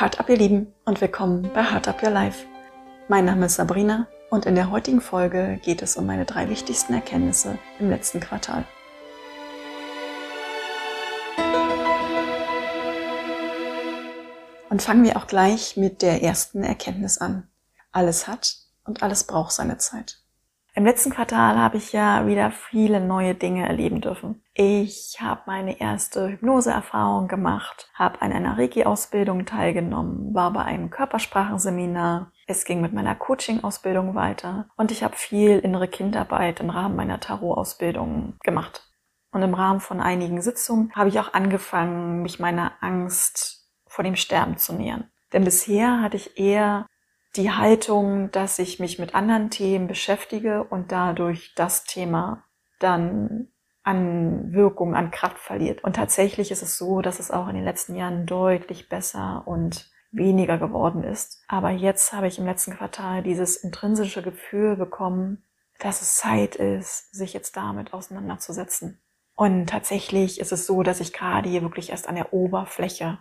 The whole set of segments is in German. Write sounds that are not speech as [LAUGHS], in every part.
Heart Up, ihr Lieben, und willkommen bei Heart Up Your Life. Mein Name ist Sabrina und in der heutigen Folge geht es um meine drei wichtigsten Erkenntnisse im letzten Quartal. Und fangen wir auch gleich mit der ersten Erkenntnis an. Alles hat und alles braucht seine Zeit. Im letzten Quartal habe ich ja wieder viele neue Dinge erleben dürfen. Ich habe meine erste Hypnoseerfahrung gemacht, habe an einer Reiki-Ausbildung teilgenommen, war bei einem Körpersprachenseminar. Es ging mit meiner Coaching-Ausbildung weiter und ich habe viel innere Kindarbeit im Rahmen meiner Tarot-Ausbildung gemacht. Und im Rahmen von einigen Sitzungen habe ich auch angefangen, mich meiner Angst vor dem Sterben zu nähern. Denn bisher hatte ich eher die Haltung, dass ich mich mit anderen Themen beschäftige und dadurch das Thema dann an Wirkung, an Kraft verliert. Und tatsächlich ist es so, dass es auch in den letzten Jahren deutlich besser und weniger geworden ist. Aber jetzt habe ich im letzten Quartal dieses intrinsische Gefühl bekommen, dass es Zeit ist, sich jetzt damit auseinanderzusetzen. Und tatsächlich ist es so, dass ich gerade hier wirklich erst an der Oberfläche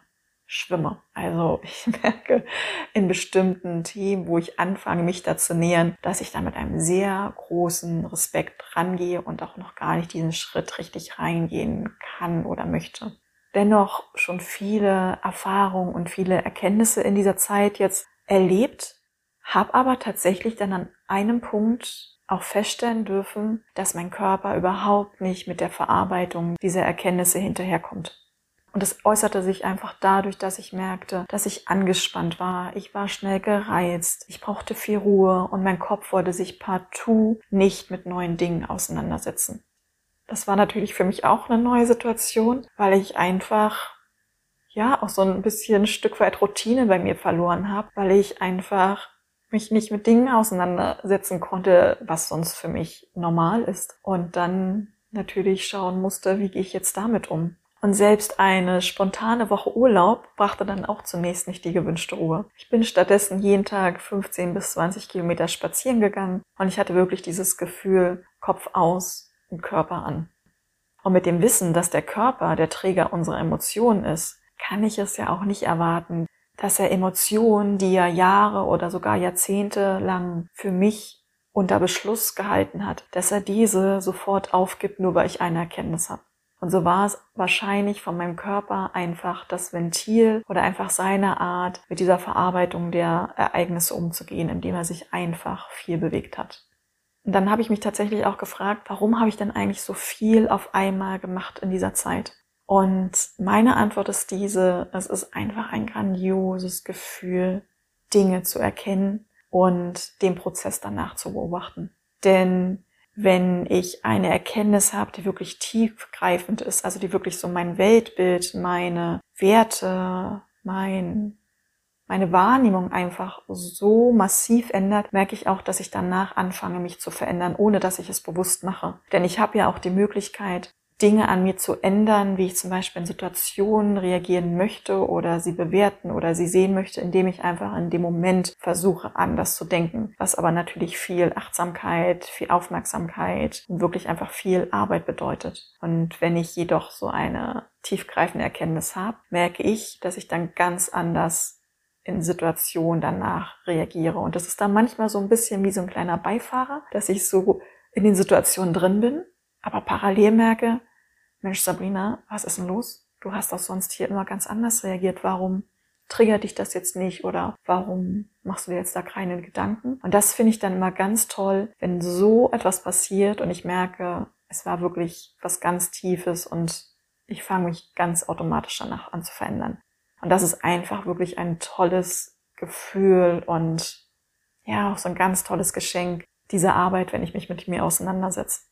schwimme. Also [LAUGHS] ich merke in bestimmten Themen, wo ich anfange, mich da zu nähern, dass ich da mit einem sehr großen Respekt rangehe und auch noch gar nicht diesen Schritt richtig reingehen kann oder möchte. Dennoch schon viele Erfahrungen und viele Erkenntnisse in dieser Zeit jetzt erlebt, habe aber tatsächlich dann an einem Punkt auch feststellen dürfen, dass mein Körper überhaupt nicht mit der Verarbeitung dieser Erkenntnisse hinterherkommt. Und es äußerte sich einfach dadurch, dass ich merkte, dass ich angespannt war. Ich war schnell gereizt. Ich brauchte viel Ruhe und mein Kopf wollte sich partout nicht mit neuen Dingen auseinandersetzen. Das war natürlich für mich auch eine neue Situation, weil ich einfach ja auch so ein bisschen ein Stück weit Routine bei mir verloren habe, weil ich einfach mich nicht mit Dingen auseinandersetzen konnte, was sonst für mich normal ist. Und dann natürlich schauen musste, wie gehe ich jetzt damit um. Und selbst eine spontane Woche Urlaub brachte dann auch zunächst nicht die gewünschte Ruhe. Ich bin stattdessen jeden Tag 15 bis 20 Kilometer spazieren gegangen und ich hatte wirklich dieses Gefühl, Kopf aus und Körper an. Und mit dem Wissen, dass der Körper der Träger unserer Emotionen ist, kann ich es ja auch nicht erwarten, dass er Emotionen, die er Jahre oder sogar Jahrzehnte lang für mich unter Beschluss gehalten hat, dass er diese sofort aufgibt, nur weil ich eine Erkenntnis habe. Und so war es wahrscheinlich von meinem Körper einfach das Ventil oder einfach seine Art, mit dieser Verarbeitung der Ereignisse umzugehen, indem er sich einfach viel bewegt hat. Und dann habe ich mich tatsächlich auch gefragt, warum habe ich denn eigentlich so viel auf einmal gemacht in dieser Zeit? Und meine Antwort ist diese, es ist einfach ein grandioses Gefühl, Dinge zu erkennen und den Prozess danach zu beobachten. Denn wenn ich eine Erkenntnis habe, die wirklich tiefgreifend ist, also die wirklich so mein Weltbild, meine Werte, mein, meine Wahrnehmung einfach so massiv ändert, merke ich auch, dass ich danach anfange, mich zu verändern, ohne dass ich es bewusst mache. Denn ich habe ja auch die Möglichkeit, Dinge an mir zu ändern, wie ich zum Beispiel in Situationen reagieren möchte oder sie bewerten oder sie sehen möchte, indem ich einfach in dem Moment versuche, anders zu denken. Was aber natürlich viel Achtsamkeit, viel Aufmerksamkeit und wirklich einfach viel Arbeit bedeutet. Und wenn ich jedoch so eine tiefgreifende Erkenntnis habe, merke ich, dass ich dann ganz anders in Situationen danach reagiere. Und das ist dann manchmal so ein bisschen wie so ein kleiner Beifahrer, dass ich so in den Situationen drin bin, aber parallel merke, Mensch, Sabrina, was ist denn los? Du hast doch sonst hier immer ganz anders reagiert. Warum triggert dich das jetzt nicht oder warum machst du dir jetzt da keine Gedanken? Und das finde ich dann immer ganz toll, wenn so etwas passiert und ich merke, es war wirklich was ganz Tiefes und ich fange mich ganz automatisch danach an zu verändern. Und das ist einfach wirklich ein tolles Gefühl und ja, auch so ein ganz tolles Geschenk, diese Arbeit, wenn ich mich mit mir auseinandersetze.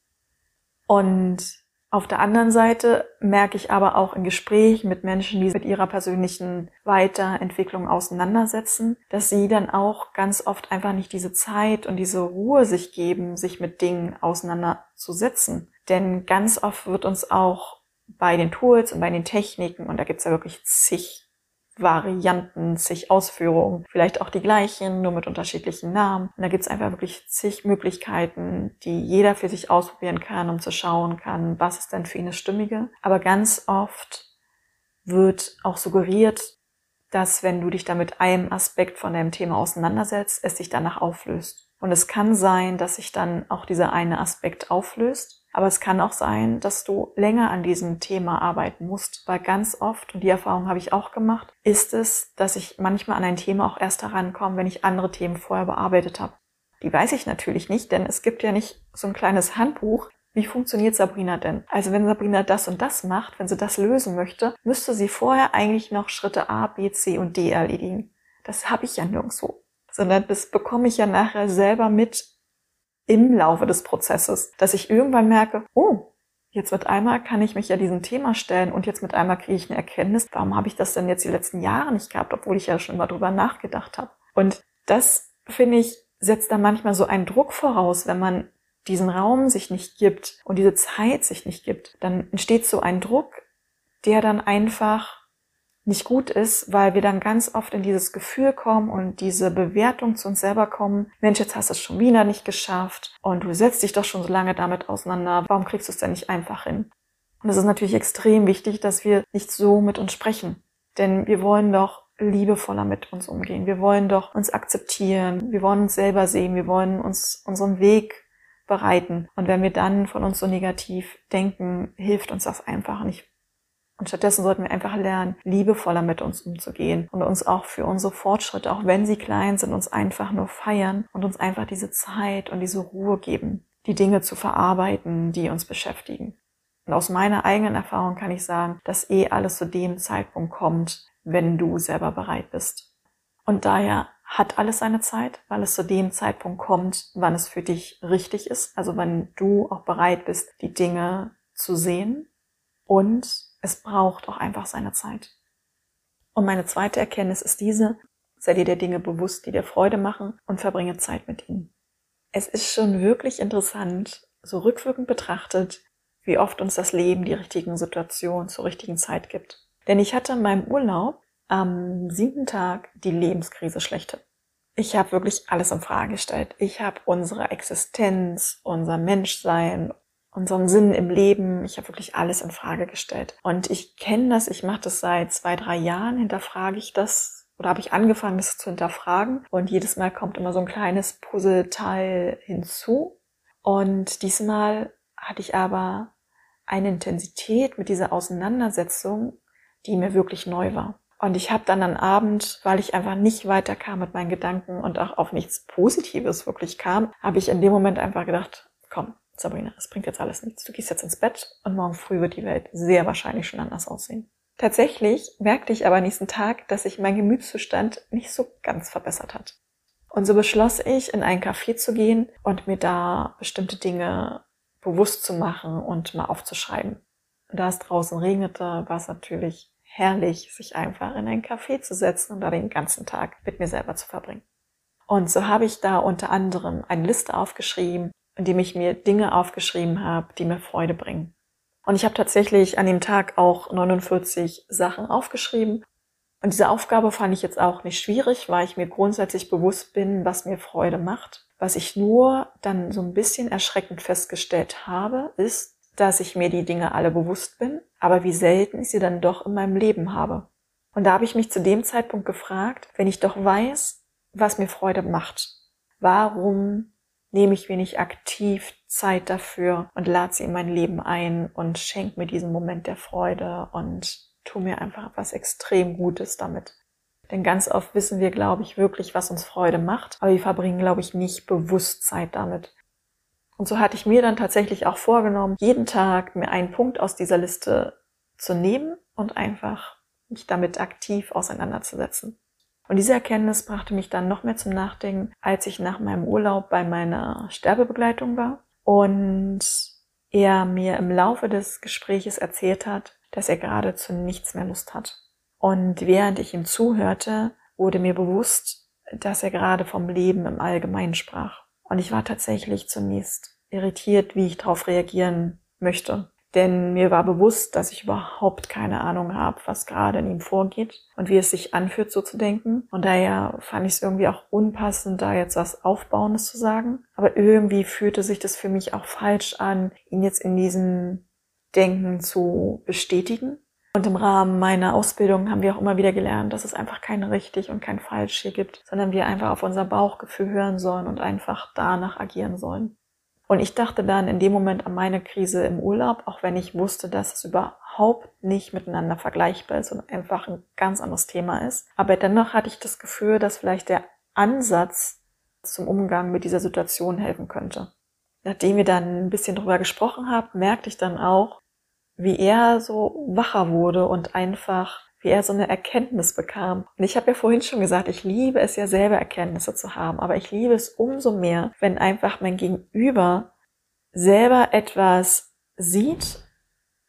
Und auf der anderen Seite merke ich aber auch in Gesprächen mit Menschen, die mit ihrer persönlichen Weiterentwicklung auseinandersetzen, dass sie dann auch ganz oft einfach nicht diese Zeit und diese Ruhe sich geben, sich mit Dingen auseinanderzusetzen. Denn ganz oft wird uns auch bei den Tools und bei den Techniken, und da gibt's ja wirklich zig Varianten, zig Ausführungen, vielleicht auch die gleichen, nur mit unterschiedlichen Namen. Und da gibt's einfach wirklich zig Möglichkeiten, die jeder für sich ausprobieren kann, um zu schauen kann, was ist denn für ihn das Stimmige. Aber ganz oft wird auch suggeriert, dass wenn du dich da mit einem Aspekt von deinem Thema auseinandersetzt, es sich danach auflöst. Und es kann sein, dass sich dann auch dieser eine Aspekt auflöst. Aber es kann auch sein, dass du länger an diesem Thema arbeiten musst, weil ganz oft, und die Erfahrung habe ich auch gemacht, ist es, dass ich manchmal an ein Thema auch erst herankomme, wenn ich andere Themen vorher bearbeitet habe. Die weiß ich natürlich nicht, denn es gibt ja nicht so ein kleines Handbuch, wie funktioniert Sabrina denn? Also wenn Sabrina das und das macht, wenn sie das lösen möchte, müsste sie vorher eigentlich noch Schritte A, B, C und D erledigen. Das habe ich ja nirgendwo. Sondern das bekomme ich ja nachher selber mit im Laufe des Prozesses, dass ich irgendwann merke, oh, jetzt mit einmal kann ich mich ja diesem Thema stellen und jetzt mit einmal kriege ich eine Erkenntnis, warum habe ich das denn jetzt die letzten Jahre nicht gehabt, obwohl ich ja schon mal drüber nachgedacht habe. Und das, finde ich, setzt da manchmal so einen Druck voraus, wenn man diesen Raum sich nicht gibt und diese Zeit sich nicht gibt, dann entsteht so ein Druck, der dann einfach nicht gut ist, weil wir dann ganz oft in dieses Gefühl kommen und diese Bewertung zu uns selber kommen, Mensch, jetzt hast du es schon wieder nicht geschafft und du setzt dich doch schon so lange damit auseinander, warum kriegst du es denn nicht einfach hin? Und es ist natürlich extrem wichtig, dass wir nicht so mit uns sprechen, denn wir wollen doch liebevoller mit uns umgehen. Wir wollen doch uns akzeptieren, wir wollen uns selber sehen, wir wollen uns unseren Weg bereiten. Und wenn wir dann von uns so negativ denken, hilft uns das einfach nicht. Und stattdessen sollten wir einfach lernen, liebevoller mit uns umzugehen und uns auch für unsere Fortschritte, auch wenn sie klein sind, uns einfach nur feiern und uns einfach diese Zeit und diese Ruhe geben, die Dinge zu verarbeiten, die uns beschäftigen. Und aus meiner eigenen Erfahrung kann ich sagen, dass eh alles zu dem Zeitpunkt kommt, wenn du selber bereit bist. Und daher hat alles seine Zeit, weil es zu dem Zeitpunkt kommt, wann es für dich richtig ist, also wenn du auch bereit bist, die Dinge zu sehen und es braucht auch einfach seine Zeit. Und meine zweite Erkenntnis ist diese, sei dir der Dinge bewusst, die dir Freude machen und verbringe Zeit mit ihnen. Es ist schon wirklich interessant, so rückwirkend betrachtet, wie oft uns das Leben die richtigen Situationen zur richtigen Zeit gibt. Denn ich hatte in meinem Urlaub am siebten Tag die Lebenskrise schlechte. Ich habe wirklich alles in Frage gestellt. Ich habe unsere Existenz, unser Menschsein, unseren Sinn im Leben, ich habe wirklich alles in Frage gestellt. Und ich kenne das, ich mache das seit zwei, drei Jahren, hinterfrage ich das oder habe ich angefangen, das zu hinterfragen. Und jedes Mal kommt immer so ein kleines Puzzleteil hinzu. Und diesmal hatte ich aber eine Intensität mit dieser Auseinandersetzung, die mir wirklich neu war. Und ich habe dann am Abend, weil ich einfach nicht weiterkam mit meinen Gedanken und auch auf nichts Positives wirklich kam, habe ich in dem Moment einfach gedacht, komm, Sabrina, es bringt jetzt alles nichts. Du gehst jetzt ins Bett und morgen früh wird die Welt sehr wahrscheinlich schon anders aussehen. Tatsächlich merkte ich aber nächsten Tag, dass sich mein Gemütszustand nicht so ganz verbessert hat. Und so beschloss ich, in ein Café zu gehen und mir da bestimmte Dinge bewusst zu machen und mal aufzuschreiben. Da es draußen regnete, war es natürlich herrlich, sich einfach in ein Café zu setzen und da den ganzen Tag mit mir selber zu verbringen. Und so habe ich da unter anderem eine Liste aufgeschrieben, in dem ich mir Dinge aufgeschrieben habe, die mir Freude bringen. Und ich habe tatsächlich an dem Tag auch 49 Sachen aufgeschrieben. Und diese Aufgabe fand ich jetzt auch nicht schwierig, weil ich mir grundsätzlich bewusst bin, was mir Freude macht. Was ich nur dann so ein bisschen erschreckend festgestellt habe, ist, dass ich mir die Dinge alle bewusst bin, aber wie selten ich sie dann doch in meinem Leben habe. Und da habe ich mich zu dem Zeitpunkt gefragt, wenn ich doch weiß, was mir Freude macht, warum nehme ich nicht aktiv Zeit dafür und lade sie in mein Leben ein und schenke mir diesen Moment der Freude und tu mir einfach was extrem Gutes damit. Denn ganz oft wissen wir, glaube ich, wirklich, was uns Freude macht, aber wir verbringen, glaube ich, nicht bewusst Zeit damit. Und so hatte ich mir dann tatsächlich auch vorgenommen, jeden Tag mir einen Punkt aus dieser Liste zu nehmen und einfach mich damit aktiv auseinanderzusetzen. Und diese Erkenntnis brachte mich dann noch mehr zum Nachdenken, als ich nach meinem Urlaub bei meiner Sterbebegleitung war und er mir im Laufe des Gespräches erzählt hat, dass er gerade zu nichts mehr Lust hat. Und während ich ihm zuhörte, wurde mir bewusst, dass er gerade vom Leben im Allgemeinen sprach. Und ich war tatsächlich zunächst irritiert, wie ich darauf reagieren möchte. Denn mir war bewusst, dass ich überhaupt keine Ahnung habe, was gerade in ihm vorgeht und wie es sich anfühlt, so zu denken. Und daher fand ich es irgendwie auch unpassend, da jetzt was Aufbauendes zu sagen. Aber irgendwie fühlte sich das für mich auch falsch an, ihn jetzt in diesem Denken zu bestätigen. Und im Rahmen meiner Ausbildung haben wir auch immer wieder gelernt, dass es einfach kein richtig und kein falsch hier gibt, sondern wir einfach auf unser Bauchgefühl hören sollen und einfach danach agieren sollen. Und ich dachte dann in dem Moment an meine Krise im Urlaub, auch wenn ich wusste, dass es überhaupt nicht miteinander vergleichbar ist und einfach ein ganz anderes Thema ist. Aber dennoch hatte ich das Gefühl, dass vielleicht der Ansatz zum Umgang mit dieser Situation helfen könnte. Nachdem wir dann ein bisschen drüber gesprochen haben, merkte ich dann auch, wie er so wacher wurde und einfach, wie er so eine Erkenntnis bekam. Und ich habe ja vorhin schon gesagt, ich liebe es ja selber Erkenntnisse zu haben, aber ich liebe es umso mehr, wenn einfach mein Gegenüber selber etwas sieht,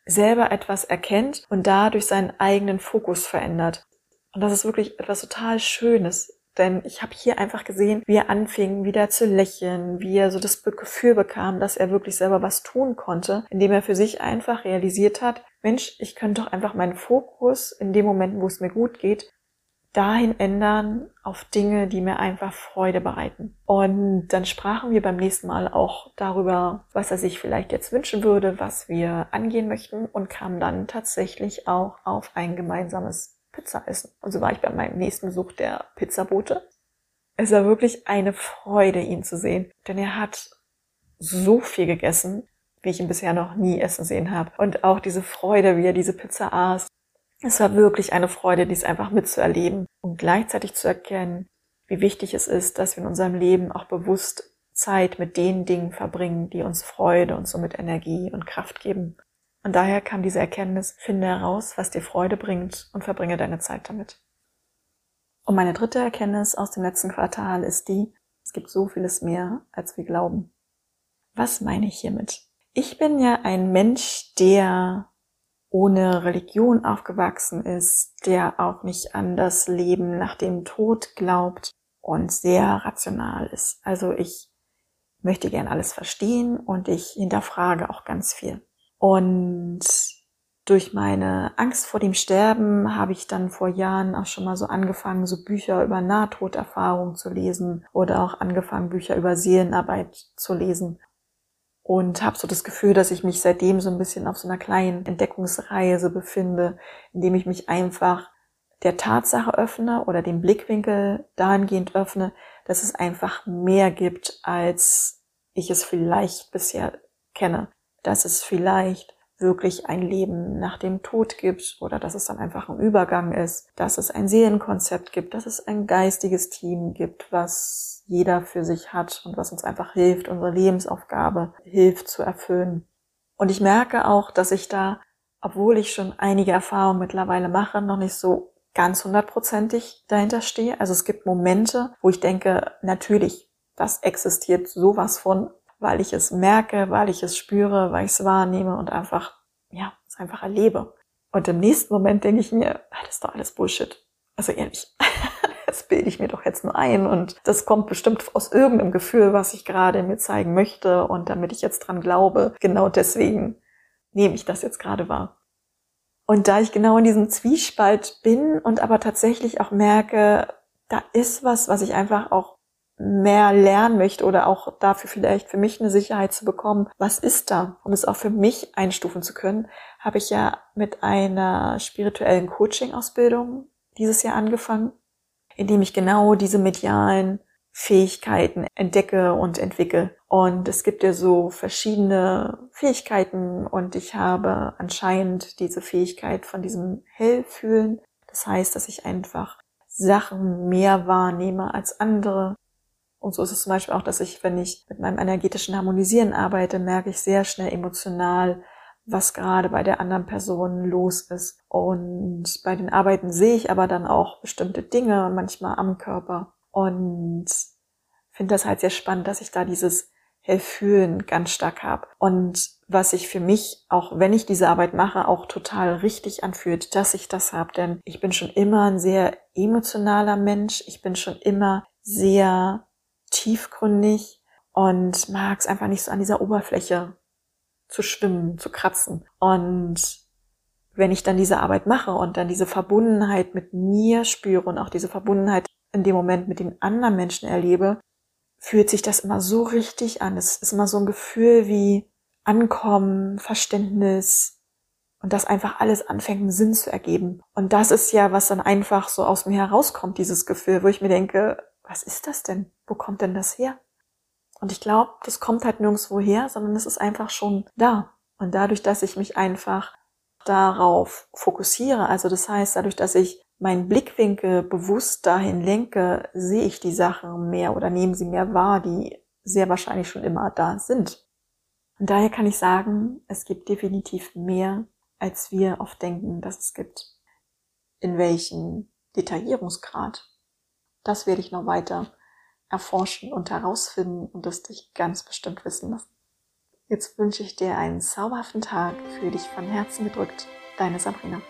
selber etwas erkennt und dadurch seinen eigenen Fokus verändert. Und das ist wirklich etwas total Schönes, denn ich habe hier einfach gesehen, wie er anfing, wieder zu lächeln, wie er so das Gefühl bekam, dass er wirklich selber was tun konnte, indem er für sich einfach realisiert hat, Mensch, ich könnte doch einfach meinen Fokus in dem Moment, wo es mir gut geht, dahin ändern auf Dinge, die mir einfach Freude bereiten. Und dann sprachen wir beim nächsten Mal auch darüber, was er sich vielleicht jetzt wünschen würde, was wir angehen möchten und kamen dann tatsächlich auch auf ein gemeinsames Pizza essen. Und so war ich bei meinem nächsten Besuch der Pizzabote. Es war wirklich eine Freude, ihn zu sehen, denn er hat so viel gegessen, wie ich ihn bisher noch nie essen sehen habe. Und auch diese Freude, wie er diese Pizza aß. Es war wirklich eine Freude, dies einfach mitzuerleben und gleichzeitig zu erkennen, wie wichtig es ist, dass wir in unserem Leben auch bewusst Zeit mit den Dingen verbringen, die uns Freude und somit Energie und Kraft geben. Und daher kam diese Erkenntnis, finde heraus, was dir Freude bringt und verbringe deine Zeit damit. Und meine dritte Erkenntnis aus dem letzten Quartal ist die, es gibt so vieles mehr, als wir glauben. Was meine ich hiermit? Ich bin ja ein Mensch, der ohne Religion aufgewachsen ist, der auch nicht an das Leben nach dem Tod glaubt und sehr rational ist. Also ich möchte gern alles verstehen und ich hinterfrage auch ganz viel. Und durch meine Angst vor dem Sterben habe ich dann vor Jahren auch schon mal so angefangen, so Bücher über Nahtoderfahrung zu lesen oder auch angefangen, Bücher über Seelenarbeit zu lesen. Und habe so das Gefühl, dass ich mich seitdem so ein bisschen auf so einer kleinen Entdeckungsreise befinde, indem ich mich einfach der Tatsache öffne oder den Blickwinkel dahingehend öffne, dass es einfach mehr gibt, als ich es vielleicht bisher kenne dass es vielleicht wirklich ein Leben nach dem Tod gibt oder dass es dann einfach ein Übergang ist, dass es ein Seelenkonzept gibt, dass es ein geistiges Team gibt, was jeder für sich hat und was uns einfach hilft, unsere Lebensaufgabe hilft zu erfüllen. Und ich merke auch, dass ich da, obwohl ich schon einige Erfahrungen mittlerweile mache, noch nicht so ganz hundertprozentig dahinter stehe. Also es gibt Momente, wo ich denke, natürlich, das existiert sowas von, weil ich es merke, weil ich es spüre, weil ich es wahrnehme und einfach, ja, es einfach erlebe. Und im nächsten Moment denke ich mir, ah, das ist doch alles Bullshit. Also ehrlich, [LAUGHS] das bilde ich mir doch jetzt nur ein und das kommt bestimmt aus irgendeinem Gefühl, was ich gerade mir zeigen möchte und damit ich jetzt dran glaube, genau deswegen nehme ich das jetzt gerade wahr. Und da ich genau in diesem Zwiespalt bin und aber tatsächlich auch merke, da ist was, was ich einfach auch mehr lernen möchte oder auch dafür vielleicht für mich eine Sicherheit zu bekommen, was ist da, um es auch für mich einstufen zu können, habe ich ja mit einer spirituellen Coaching-Ausbildung dieses Jahr angefangen, indem ich genau diese medialen Fähigkeiten entdecke und entwickle. Und es gibt ja so verschiedene Fähigkeiten und ich habe anscheinend diese Fähigkeit von diesem Hellfühlen. Das heißt, dass ich einfach Sachen mehr wahrnehme als andere, und so ist es zum Beispiel auch, dass ich, wenn ich mit meinem energetischen Harmonisieren arbeite, merke ich sehr schnell emotional, was gerade bei der anderen Person los ist. Und bei den Arbeiten sehe ich aber dann auch bestimmte Dinge, manchmal am Körper. Und finde das halt sehr spannend, dass ich da dieses Hellfühlen ganz stark habe. Und was sich für mich, auch wenn ich diese Arbeit mache, auch total richtig anfühlt, dass ich das habe. Denn ich bin schon immer ein sehr emotionaler Mensch. Ich bin schon immer sehr tiefgründig und mag es einfach nicht so an dieser Oberfläche zu schwimmen, zu kratzen. Und wenn ich dann diese Arbeit mache und dann diese Verbundenheit mit mir spüre und auch diese Verbundenheit in dem Moment mit den anderen Menschen erlebe, fühlt sich das immer so richtig an. Es ist immer so ein Gefühl wie Ankommen, Verständnis, und das einfach alles anfängt, einen Sinn zu ergeben. Und das ist ja, was dann einfach so aus mir herauskommt, dieses Gefühl, wo ich mir denke, was ist das denn? Wo kommt denn das her? Und ich glaube, das kommt halt nirgendwo her, sondern es ist einfach schon da. Und dadurch, dass ich mich einfach darauf fokussiere, also das heißt, dadurch, dass ich meinen Blickwinkel bewusst dahin lenke, sehe ich die Sachen mehr oder nehme sie mehr wahr, die sehr wahrscheinlich schon immer da sind. Und daher kann ich sagen, es gibt definitiv mehr, als wir oft denken, dass es gibt. In welchem Detaillierungsgrad? Das werde ich noch weiter erforschen und herausfinden und das dich ganz bestimmt wissen lassen. Jetzt wünsche ich dir einen zauberhaften Tag, für dich von Herzen gedrückt, deine Sabrina.